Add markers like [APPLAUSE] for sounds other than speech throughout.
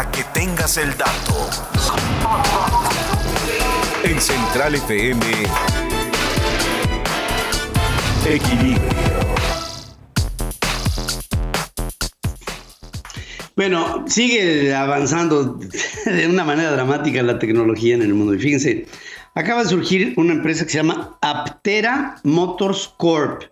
para que tengas el dato. En Central FM, Equilibrio. Bueno, sigue avanzando [LAUGHS] de una manera dramática la tecnología en el mundo. Y fíjense, acaba de surgir una empresa que se llama Aptera Motors Corp.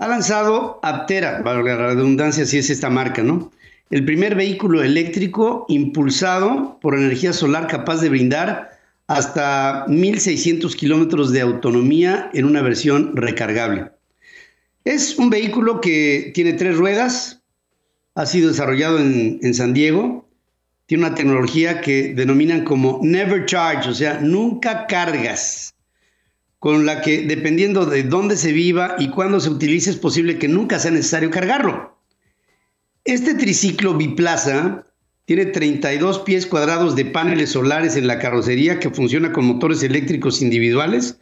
Ha lanzado Aptera, para la redundancia, si es esta marca, ¿no? El primer vehículo eléctrico impulsado por energía solar capaz de brindar hasta 1.600 kilómetros de autonomía en una versión recargable. Es un vehículo que tiene tres ruedas, ha sido desarrollado en, San Diego. Tiene una tecnología que denominan como never charge, o sea, nunca cargas, con la que dependiendo de dónde se viva y cuándo se utilice es posible que nunca sea necesario cargarlo. Este triciclo biplaza tiene 32 pies cuadrados de paneles solares en la carrocería que funciona con motores eléctricos individuales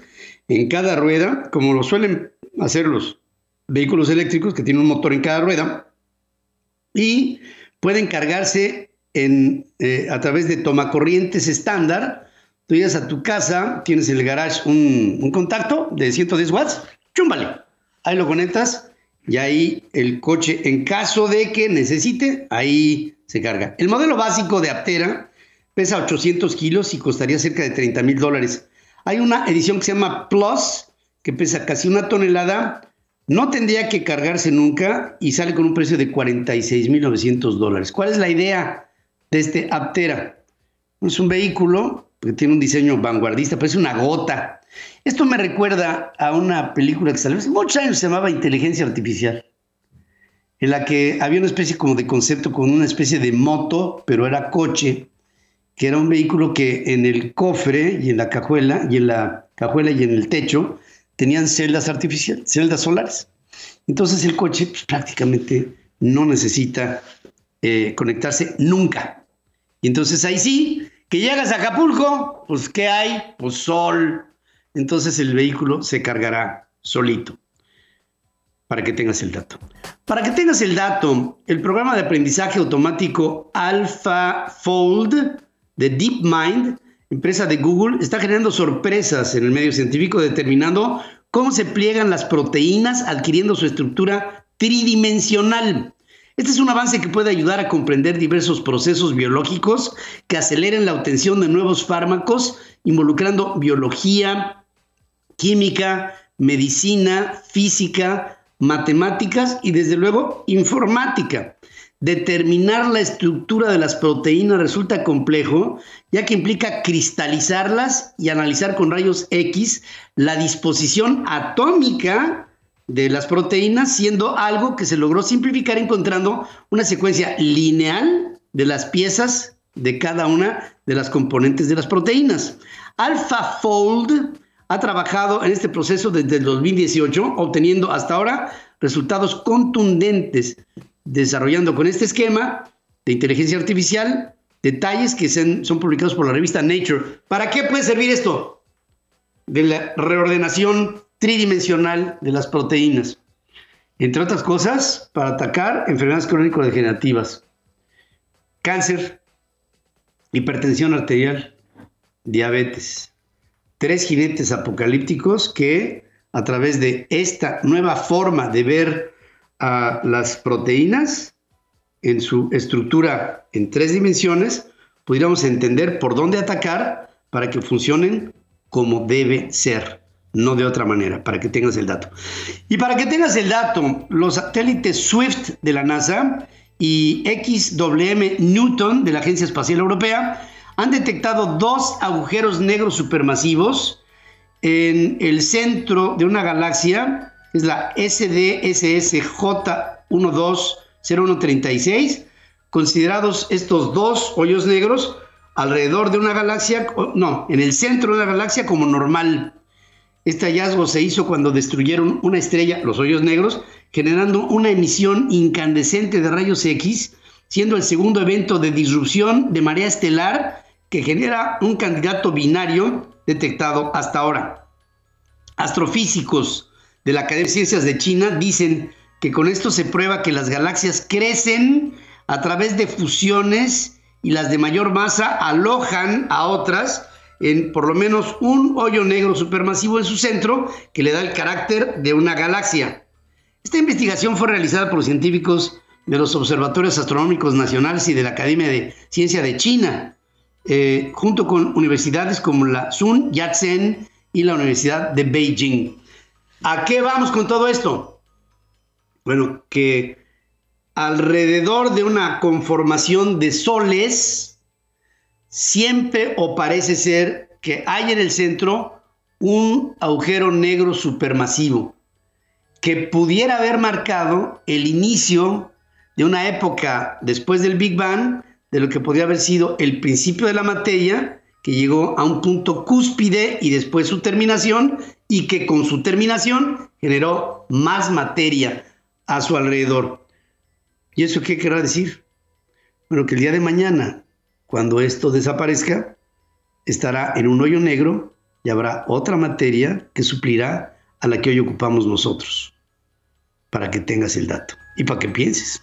en cada rueda, como lo suelen hacer los vehículos eléctricos que tienen un motor en cada rueda y pueden cargarse eh, a través de tomacorrientes estándar. Tú llegas a tu casa, tienes en el garage un, contacto de 110 watts, chúmbale, ahí lo conectas y ahí el coche, en caso de que necesite, ahí se carga. El modelo básico de Aptera pesa 800 kilos y costaría cerca de 30 mil dólares. Hay una edición que se llama Plus, que pesa casi una tonelada no tendría que cargarse nunca y sale con un precio de 46.900 dólares. ¿Cuál es la idea de este Aptera? Es un vehículo que tiene un diseño vanguardista, parece una gota. Esto me recuerda a una película que salió hace muchos años, se llamaba Inteligencia Artificial, en la que había una especie como de concepto con una especie de moto, pero era coche, que era un vehículo que en el cofre y en la cajuela y en la cajuela y en el techo tenían celdas artificiales, celdas solares. Entonces el coche pues, prácticamente no necesita eh, conectarse nunca. Y entonces ahí sí, que llegas a Acapulco, pues ¿qué hay? Pues sol. Entonces el vehículo se cargará solito. Para que tengas el dato. Para que tengas el dato, el programa de aprendizaje automático AlphaFold de DeepMind empresa de Google, está generando sorpresas en el medio científico determinando cómo se pliegan las proteínas adquiriendo su estructura tridimensional. Este es un avance que puede ayudar a comprender diversos procesos biológicos que aceleren la obtención de nuevos fármacos, involucrando biología, química, medicina, física, matemáticas y desde luego informática. Determinar la estructura de las proteínas resulta complejo, ya que implica cristalizarlas y analizar con rayos X la disposición atómica de las proteínas, siendo algo que se logró simplificar encontrando una secuencia lineal de las piezas de cada una de las componentes de las proteínas. AlphaFold ha trabajado en este proceso desde el 2018, obteniendo hasta ahora resultados contundentes desarrollando con este esquema de inteligencia artificial detalles que son publicados por la revista Nature. ¿Para qué puede servir esto? De la reordenación tridimensional de las proteínas. Entre otras cosas, para atacar enfermedades crónico-degenerativas, cáncer, hipertensión arterial, diabetes. Tres jinetes apocalípticos que a través de esta nueva forma de ver a las proteínas en su estructura en tres dimensiones, pudiéramos entender por dónde atacar para que funcionen como debe ser, no de otra manera, para que tengas el dato. Y para que tengas el dato, los satélites SWIFT de la NASA y XWM Newton de la Agencia Espacial Europea han detectado dos agujeros negros supermasivos en el centro de una galaxia es la SDSSJ120136, considerados estos dos hoyos negros alrededor de una galaxia, no, en el centro de una galaxia como normal. Este hallazgo se hizo cuando destruyeron una estrella, los hoyos negros, generando una emisión incandescente de rayos X, siendo el segundo evento de disrupción de marea estelar que genera un candidato binario detectado hasta ahora. Astrofísicos de la Academia de Ciencias de China dicen que con esto se prueba que las galaxias crecen a través de fusiones y las de mayor masa alojan a otras en por lo menos un hoyo negro supermasivo en su centro que le da el carácter de una galaxia. Esta investigación fue realizada por científicos de los Observatorios Astronómicos Nacionales y de la Academia de Ciencia de China, eh, junto con universidades como la Sun Yat-sen y la Universidad de Beijing. ¿A qué vamos con todo esto? Bueno, que alrededor de una conformación de soles, siempre o parece ser que hay en el centro un agujero negro supermasivo que pudiera haber marcado el inicio de una época después del Big Bang, de lo que podría haber sido el principio de la materia, que llegó a un punto cúspide y después su terminación, y que con su terminación generó más materia a su alrededor. ¿Y eso qué querrá decir? Bueno, que el día de mañana, cuando esto desaparezca, estará en un hoyo negro y habrá otra materia que suplirá a la que hoy ocupamos nosotros. Para que tengas el dato y para que pienses.